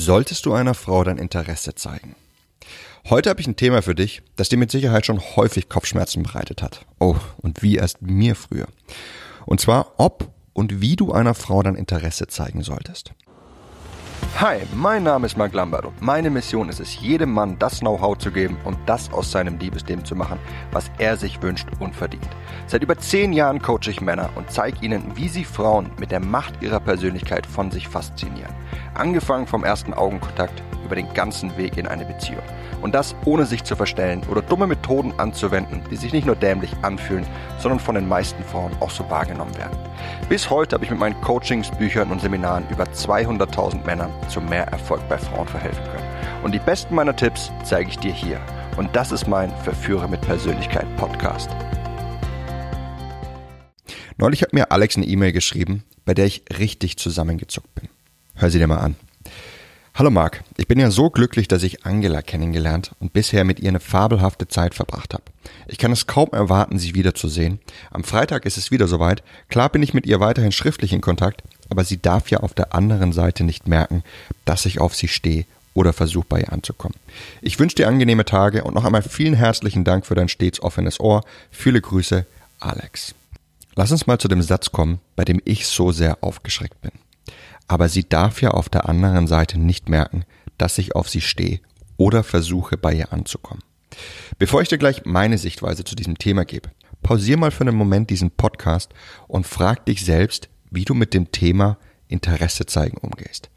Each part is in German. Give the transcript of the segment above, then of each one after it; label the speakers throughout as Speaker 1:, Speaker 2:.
Speaker 1: Solltest du einer Frau dein Interesse zeigen? Heute habe ich ein Thema für dich, das dir mit Sicherheit schon häufig Kopfschmerzen bereitet hat. Oh, und wie erst mir früher. Und zwar, ob und wie du einer Frau dein Interesse zeigen solltest. Hi, mein Name ist Mark Lambert und meine Mission ist es, jedem Mann das Know-how zu geben und das aus seinem Liebesleben zu machen, was er sich wünscht und verdient. Seit über zehn Jahren coache ich Männer und zeige ihnen, wie sie Frauen mit der Macht ihrer Persönlichkeit von sich faszinieren. Angefangen vom ersten Augenkontakt über den ganzen Weg in eine Beziehung. Und das ohne sich zu verstellen oder dumme Methoden anzuwenden, die sich nicht nur dämlich anfühlen, sondern von den meisten Frauen auch so wahrgenommen werden. Bis heute habe ich mit meinen Coachings, Büchern und Seminaren über 200.000 Männern zu mehr Erfolg bei Frauen verhelfen können. Und die besten meiner Tipps zeige ich dir hier. Und das ist mein Verführer mit Persönlichkeit Podcast. Neulich hat mir Alex eine E-Mail geschrieben, bei der ich richtig zusammengezuckt bin. Hör sie dir mal an. Hallo Marc, ich bin ja so glücklich, dass ich Angela kennengelernt und bisher mit ihr eine fabelhafte Zeit verbracht habe. Ich kann es kaum erwarten, sie wiederzusehen. Am Freitag ist es wieder soweit. Klar bin ich mit ihr weiterhin schriftlich in Kontakt, aber sie darf ja auf der anderen Seite nicht merken, dass ich auf sie stehe oder versuche bei ihr anzukommen. Ich wünsche dir angenehme Tage und noch einmal vielen herzlichen Dank für dein stets offenes Ohr. Viele Grüße, Alex. Lass uns mal zu dem Satz kommen, bei dem ich so sehr aufgeschreckt bin aber sie darf ja auf der anderen Seite nicht merken, dass ich auf sie stehe oder versuche bei ihr anzukommen. Bevor ich dir gleich meine Sichtweise zu diesem Thema gebe, pausier mal für einen Moment diesen Podcast und frag dich selbst, wie du mit dem Thema Interesse zeigen umgehst.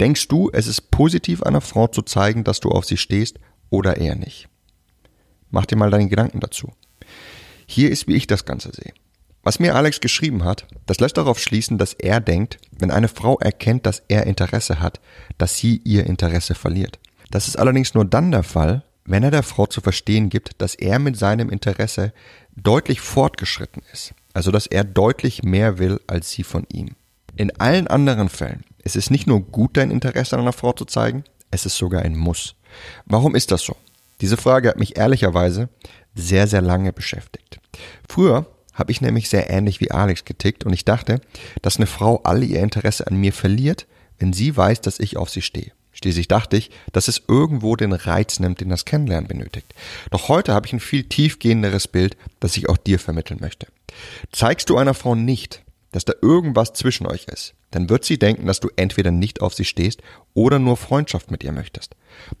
Speaker 1: Denkst du, es ist positiv einer Frau zu zeigen, dass du auf sie stehst oder eher nicht? Mach dir mal deine Gedanken dazu. Hier ist, wie ich das Ganze sehe. Was mir Alex geschrieben hat, das lässt darauf schließen, dass er denkt, wenn eine Frau erkennt, dass er Interesse hat, dass sie ihr Interesse verliert. Das ist allerdings nur dann der Fall, wenn er der Frau zu verstehen gibt, dass er mit seinem Interesse deutlich fortgeschritten ist. Also dass er deutlich mehr will als sie von ihm. In allen anderen Fällen ist es nicht nur gut, dein Interesse an einer Frau zu zeigen, es ist sogar ein Muss. Warum ist das so? Diese Frage hat mich ehrlicherweise sehr, sehr lange beschäftigt. Früher habe ich nämlich sehr ähnlich wie Alex getickt und ich dachte, dass eine Frau alle ihr Interesse an mir verliert, wenn sie weiß, dass ich auf sie stehe. Schließlich dachte ich, dass es irgendwo den Reiz nimmt, den das Kennenlernen benötigt. Doch heute habe ich ein viel tiefgehenderes Bild, das ich auch dir vermitteln möchte. Zeigst du einer Frau nicht, dass da irgendwas zwischen euch ist, dann wird sie denken, dass du entweder nicht auf sie stehst oder nur Freundschaft mit ihr möchtest.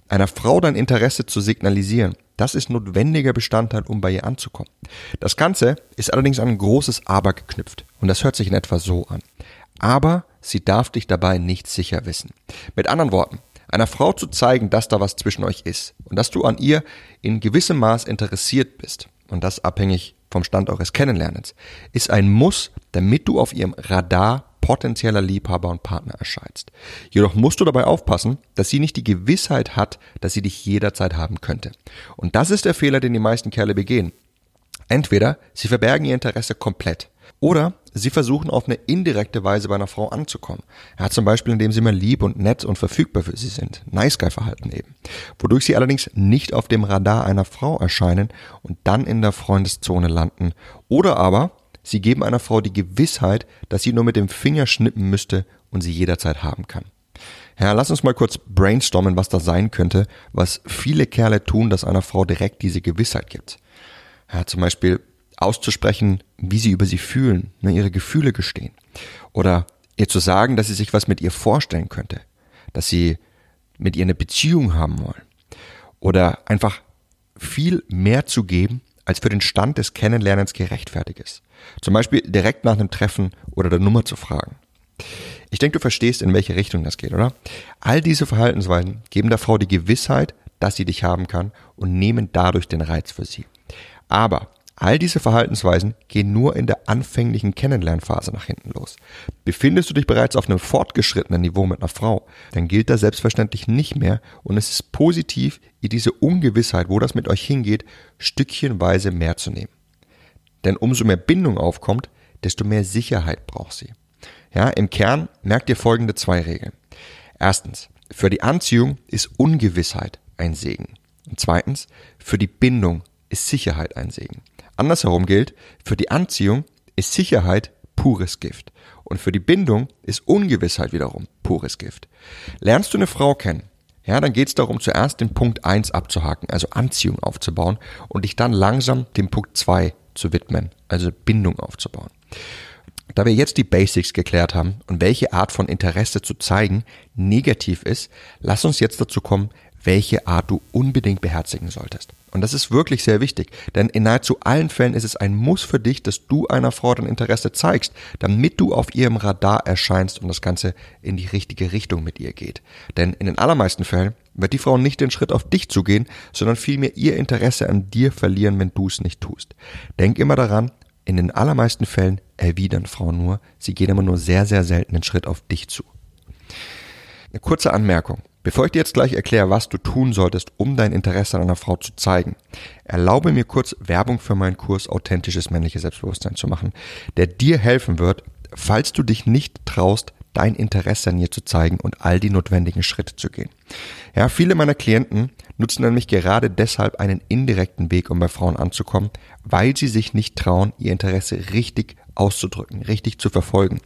Speaker 1: Einer Frau dein Interesse zu signalisieren, das ist notwendiger Bestandteil, um bei ihr anzukommen. Das Ganze ist allerdings an ein großes Aber geknüpft und das hört sich in etwa so an. Aber sie darf dich dabei nicht sicher wissen. Mit anderen Worten, einer Frau zu zeigen, dass da was zwischen euch ist und dass du an ihr in gewissem Maß interessiert bist und das abhängig vom Stand eures Kennenlernens, ist ein Muss, damit du auf ihrem Radar potenzieller Liebhaber und Partner erscheinst. Jedoch musst du dabei aufpassen, dass sie nicht die Gewissheit hat, dass sie dich jederzeit haben könnte. Und das ist der Fehler, den die meisten Kerle begehen. Entweder sie verbergen ihr Interesse komplett oder sie versuchen auf eine indirekte Weise bei einer Frau anzukommen. Ja, zum Beispiel, indem sie mal lieb und nett und verfügbar für sie sind. Nice Guy Verhalten eben. Wodurch sie allerdings nicht auf dem Radar einer Frau erscheinen und dann in der Freundeszone landen. Oder aber Sie geben einer Frau die Gewissheit, dass sie nur mit dem Finger schnippen müsste und sie jederzeit haben kann. Ja, lass uns mal kurz brainstormen, was das sein könnte, was viele Kerle tun, dass einer Frau direkt diese Gewissheit gibt. Ja, zum Beispiel auszusprechen, wie sie über sie fühlen, ne, ihre Gefühle gestehen. Oder ihr zu sagen, dass sie sich was mit ihr vorstellen könnte, dass sie mit ihr eine Beziehung haben wollen. Oder einfach viel mehr zu geben, als für den Stand des Kennenlernens gerechtfertigt ist. Zum Beispiel direkt nach einem Treffen oder der Nummer zu fragen. Ich denke, du verstehst, in welche Richtung das geht, oder? All diese Verhaltensweisen geben der Frau die Gewissheit, dass sie dich haben kann und nehmen dadurch den Reiz für sie. Aber All diese Verhaltensweisen gehen nur in der anfänglichen Kennenlernphase nach hinten los. Befindest du dich bereits auf einem fortgeschrittenen Niveau mit einer Frau, dann gilt das selbstverständlich nicht mehr und es ist positiv, ihr diese Ungewissheit, wo das mit euch hingeht, stückchenweise mehr zu nehmen. Denn umso mehr Bindung aufkommt, desto mehr Sicherheit braucht sie. Ja, im Kern merkt ihr folgende zwei Regeln. Erstens, für die Anziehung ist Ungewissheit ein Segen. Und zweitens, für die Bindung ist Sicherheit ein Segen. Andersherum gilt, für die Anziehung ist Sicherheit pures Gift. Und für die Bindung ist Ungewissheit wiederum pures Gift. Lernst du eine Frau kennen, ja, dann geht es darum, zuerst den Punkt 1 abzuhaken, also Anziehung aufzubauen und dich dann langsam dem Punkt 2 zu widmen, also Bindung aufzubauen. Da wir jetzt die Basics geklärt haben und welche Art von Interesse zu zeigen negativ ist, lass uns jetzt dazu kommen, welche Art du unbedingt beherzigen solltest. Und das ist wirklich sehr wichtig, denn in nahezu allen Fällen ist es ein Muss für dich, dass du einer Frau dein Interesse zeigst, damit du auf ihrem Radar erscheinst und das Ganze in die richtige Richtung mit ihr geht. Denn in den allermeisten Fällen wird die Frau nicht den Schritt auf dich zugehen, sondern vielmehr ihr Interesse an dir verlieren, wenn du es nicht tust. Denk immer daran, in den allermeisten Fällen erwidern Frauen nur, sie gehen immer nur sehr, sehr selten den Schritt auf dich zu. Eine kurze Anmerkung. Bevor ich dir jetzt gleich erkläre, was du tun solltest, um dein Interesse an einer Frau zu zeigen, erlaube mir kurz Werbung für meinen Kurs Authentisches männliches Selbstbewusstsein zu machen, der dir helfen wird, falls du dich nicht traust, dein Interesse an ihr zu zeigen und all die notwendigen Schritte zu gehen. Ja, viele meiner Klienten nutzen nämlich gerade deshalb einen indirekten Weg, um bei Frauen anzukommen, weil sie sich nicht trauen, ihr Interesse richtig auszudrücken, richtig zu verfolgen.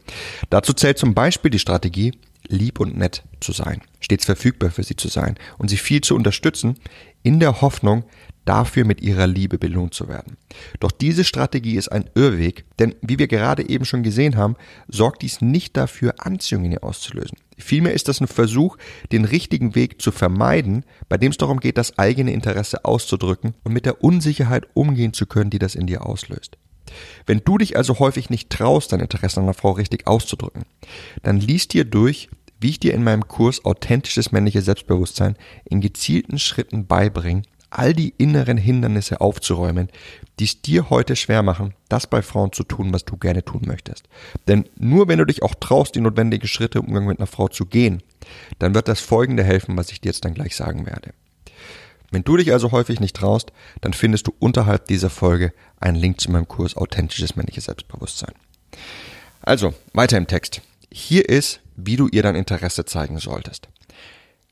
Speaker 1: Dazu zählt zum Beispiel die Strategie, lieb und nett zu sein, stets verfügbar für sie zu sein und sie viel zu unterstützen, in der Hoffnung, dafür mit ihrer Liebe belohnt zu werden. Doch diese Strategie ist ein Irrweg, denn wie wir gerade eben schon gesehen haben, sorgt dies nicht dafür, Anziehung in ihr auszulösen. Vielmehr ist das ein Versuch, den richtigen Weg zu vermeiden, bei dem es darum geht, das eigene Interesse auszudrücken und mit der Unsicherheit umgehen zu können, die das in dir auslöst. Wenn du dich also häufig nicht traust, dein Interesse an einer Frau richtig auszudrücken, dann liest dir durch, wie ich dir in meinem Kurs Authentisches männliches Selbstbewusstsein in gezielten Schritten beibringe, all die inneren Hindernisse aufzuräumen, die es dir heute schwer machen, das bei Frauen zu tun, was du gerne tun möchtest. Denn nur wenn du dich auch traust, die notwendigen Schritte im Umgang mit einer Frau zu gehen, dann wird das folgende helfen, was ich dir jetzt dann gleich sagen werde. Wenn du dich also häufig nicht traust, dann findest du unterhalb dieser Folge einen Link zu meinem Kurs Authentisches männliches Selbstbewusstsein. Also, weiter im Text. Hier ist, wie du ihr dein Interesse zeigen solltest.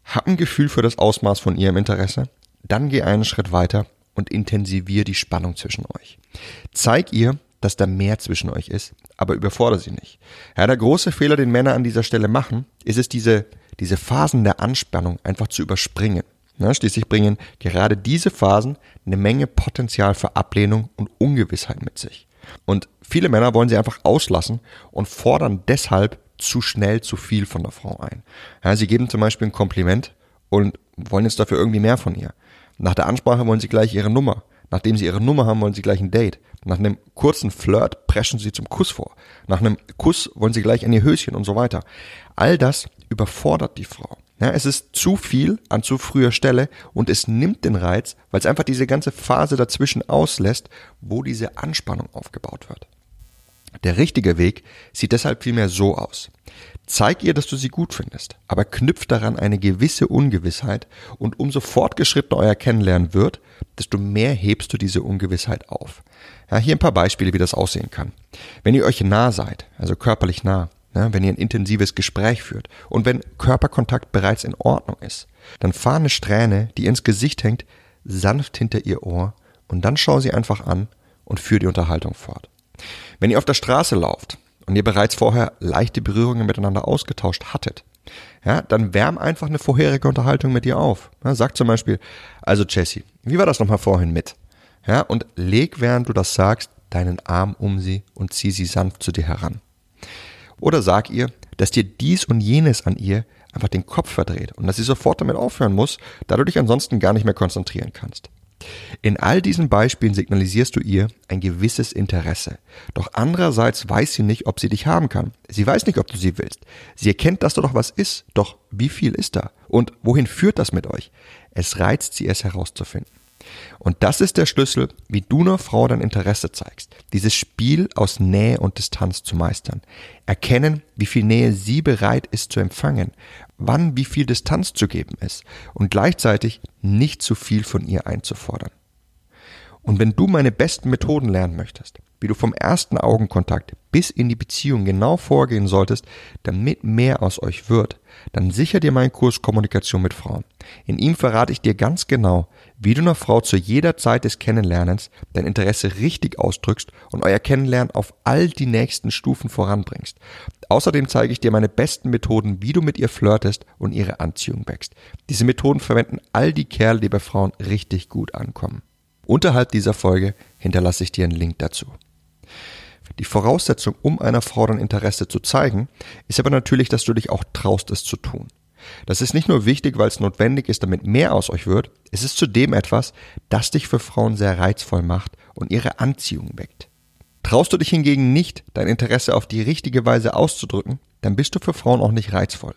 Speaker 1: Hab ein Gefühl für das Ausmaß von ihrem Interesse, dann geh einen Schritt weiter und intensivier die Spannung zwischen euch. Zeig ihr, dass da mehr zwischen euch ist, aber überfordere sie nicht. Ja, der große Fehler, den Männer an dieser Stelle machen, ist es, diese, diese Phasen der Anspannung einfach zu überspringen. Ja, schließlich bringen gerade diese Phasen eine Menge Potenzial für Ablehnung und Ungewissheit mit sich. Und viele Männer wollen sie einfach auslassen und fordern deshalb zu schnell zu viel von der Frau ein. Ja, sie geben zum Beispiel ein Kompliment und wollen jetzt dafür irgendwie mehr von ihr. Nach der Ansprache wollen sie gleich ihre Nummer. Nachdem sie ihre Nummer haben, wollen sie gleich ein Date. Nach einem kurzen Flirt preschen sie zum Kuss vor. Nach einem Kuss wollen sie gleich an ihr Höschen und so weiter. All das überfordert die Frau. Ja, es ist zu viel an zu früher Stelle und es nimmt den Reiz, weil es einfach diese ganze Phase dazwischen auslässt, wo diese Anspannung aufgebaut wird. Der richtige Weg sieht deshalb vielmehr so aus. Zeig ihr, dass du sie gut findest, aber knüpft daran eine gewisse Ungewissheit und umso fortgeschrittener euer Kennenlernen wird, desto mehr hebst du diese Ungewissheit auf. Ja, hier ein paar Beispiele, wie das aussehen kann. Wenn ihr euch nah seid, also körperlich nah, ja, wenn ihr ein intensives Gespräch führt und wenn Körperkontakt bereits in Ordnung ist, dann fahr eine Strähne, die ins Gesicht hängt, sanft hinter ihr Ohr und dann schau sie einfach an und führ die Unterhaltung fort. Wenn ihr auf der Straße lauft und ihr bereits vorher leichte Berührungen miteinander ausgetauscht hattet, ja, dann wärm einfach eine vorherige Unterhaltung mit ihr auf. Ja, sag zum Beispiel, also Jessie, wie war das nochmal vorhin mit? Ja, und leg, während du das sagst, deinen Arm um sie und zieh sie sanft zu dir heran. Oder sag ihr, dass dir dies und jenes an ihr einfach den Kopf verdreht und dass sie sofort damit aufhören muss, da du dich ansonsten gar nicht mehr konzentrieren kannst. In all diesen Beispielen signalisierst du ihr ein gewisses Interesse. Doch andererseits weiß sie nicht, ob sie dich haben kann. Sie weiß nicht, ob du sie willst. Sie erkennt, dass da doch was ist. Doch wie viel ist da? Und wohin führt das mit euch? Es reizt sie, es herauszufinden. Und das ist der Schlüssel, wie du einer Frau dein Interesse zeigst. Dieses Spiel aus Nähe und Distanz zu meistern. Erkennen, wie viel Nähe sie bereit ist zu empfangen, wann wie viel Distanz zu geben ist und gleichzeitig nicht zu viel von ihr einzufordern. Und wenn du meine besten Methoden lernen möchtest, wie du vom ersten Augenkontakt bis in die Beziehung genau vorgehen solltest, damit mehr aus euch wird, dann sicher dir meinen Kurs Kommunikation mit Frauen. In ihm verrate ich dir ganz genau, wie du einer Frau zu jeder Zeit des Kennenlernens dein Interesse richtig ausdrückst und euer Kennenlernen auf all die nächsten Stufen voranbringst. Außerdem zeige ich dir meine besten Methoden, wie du mit ihr flirtest und ihre Anziehung wächst. Diese Methoden verwenden all die Kerle, die bei Frauen richtig gut ankommen. Unterhalb dieser Folge hinterlasse ich dir einen Link dazu. Die Voraussetzung, um einer Frau dein Interesse zu zeigen, ist aber natürlich, dass du dich auch traust, es zu tun. Das ist nicht nur wichtig, weil es notwendig ist, damit mehr aus euch wird, es ist zudem etwas, das dich für Frauen sehr reizvoll macht und ihre Anziehung weckt. Traust du dich hingegen nicht, dein Interesse auf die richtige Weise auszudrücken, dann bist du für Frauen auch nicht reizvoll.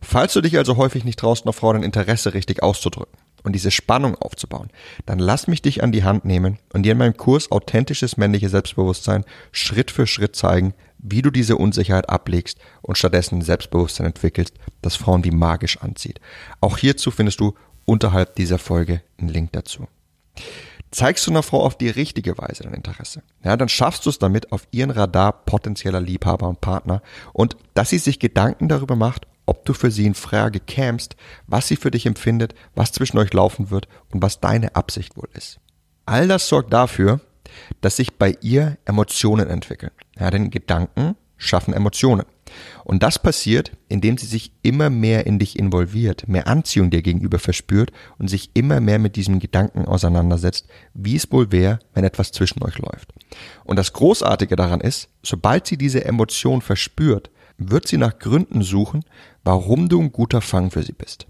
Speaker 1: Falls du dich also häufig nicht traust, einer Frau dein Interesse richtig auszudrücken, und diese Spannung aufzubauen, dann lass mich dich an die Hand nehmen und dir in meinem Kurs authentisches männliches Selbstbewusstsein Schritt für Schritt zeigen, wie du diese Unsicherheit ablegst und stattdessen Selbstbewusstsein entwickelst, das Frauen wie magisch anzieht. Auch hierzu findest du unterhalb dieser Folge einen Link dazu. Zeigst du einer Frau auf die richtige Weise dein Interesse, ja, dann schaffst du es damit auf ihren Radar potenzieller Liebhaber und Partner und dass sie sich Gedanken darüber macht, ob du für sie in Frage kämst, was sie für dich empfindet, was zwischen euch laufen wird und was deine Absicht wohl ist. All das sorgt dafür, dass sich bei ihr Emotionen entwickeln. Ja, denn Gedanken schaffen Emotionen. Und das passiert, indem sie sich immer mehr in dich involviert, mehr Anziehung dir gegenüber verspürt und sich immer mehr mit diesem Gedanken auseinandersetzt, wie es wohl wäre, wenn etwas zwischen euch läuft. Und das Großartige daran ist, sobald sie diese Emotion verspürt, wird sie nach Gründen suchen, warum du ein guter Fang für sie bist.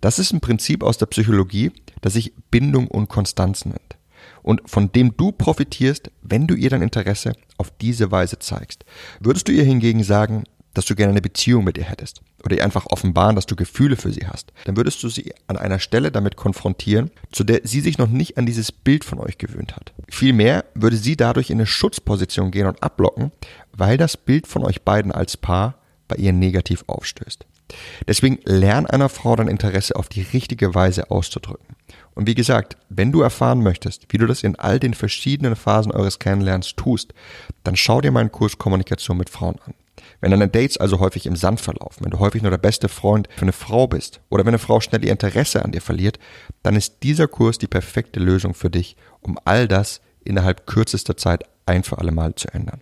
Speaker 1: Das ist ein Prinzip aus der Psychologie, das sich Bindung und Konstanz nennt. Und von dem du profitierst, wenn du ihr dein Interesse auf diese Weise zeigst. Würdest du ihr hingegen sagen, dass du gerne eine Beziehung mit ihr hättest oder ihr einfach offenbaren, dass du Gefühle für sie hast, dann würdest du sie an einer Stelle damit konfrontieren, zu der sie sich noch nicht an dieses Bild von euch gewöhnt hat. Vielmehr würde sie dadurch in eine Schutzposition gehen und abblocken, weil das Bild von euch beiden als Paar bei ihr negativ aufstößt. Deswegen lern einer Frau dein Interesse auf die richtige Weise auszudrücken. Und wie gesagt, wenn du erfahren möchtest, wie du das in all den verschiedenen Phasen eures Kennenlernens tust, dann schau dir meinen Kurs Kommunikation mit Frauen an. Wenn deine Dates also häufig im Sand verlaufen, wenn du häufig nur der beste Freund für eine Frau bist oder wenn eine Frau schnell ihr Interesse an dir verliert, dann ist dieser Kurs die perfekte Lösung für dich, um all das innerhalb kürzester Zeit ein für alle Mal zu ändern.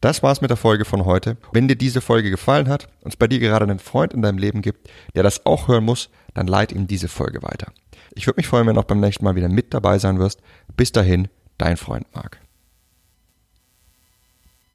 Speaker 1: Das war's mit der Folge von heute. Wenn dir diese Folge gefallen hat und es bei dir gerade einen Freund in deinem Leben gibt, der das auch hören muss, dann leite ihm diese Folge weiter. Ich würde mich freuen, wenn du auch beim nächsten Mal wieder mit dabei sein wirst. Bis dahin, dein Freund Marc.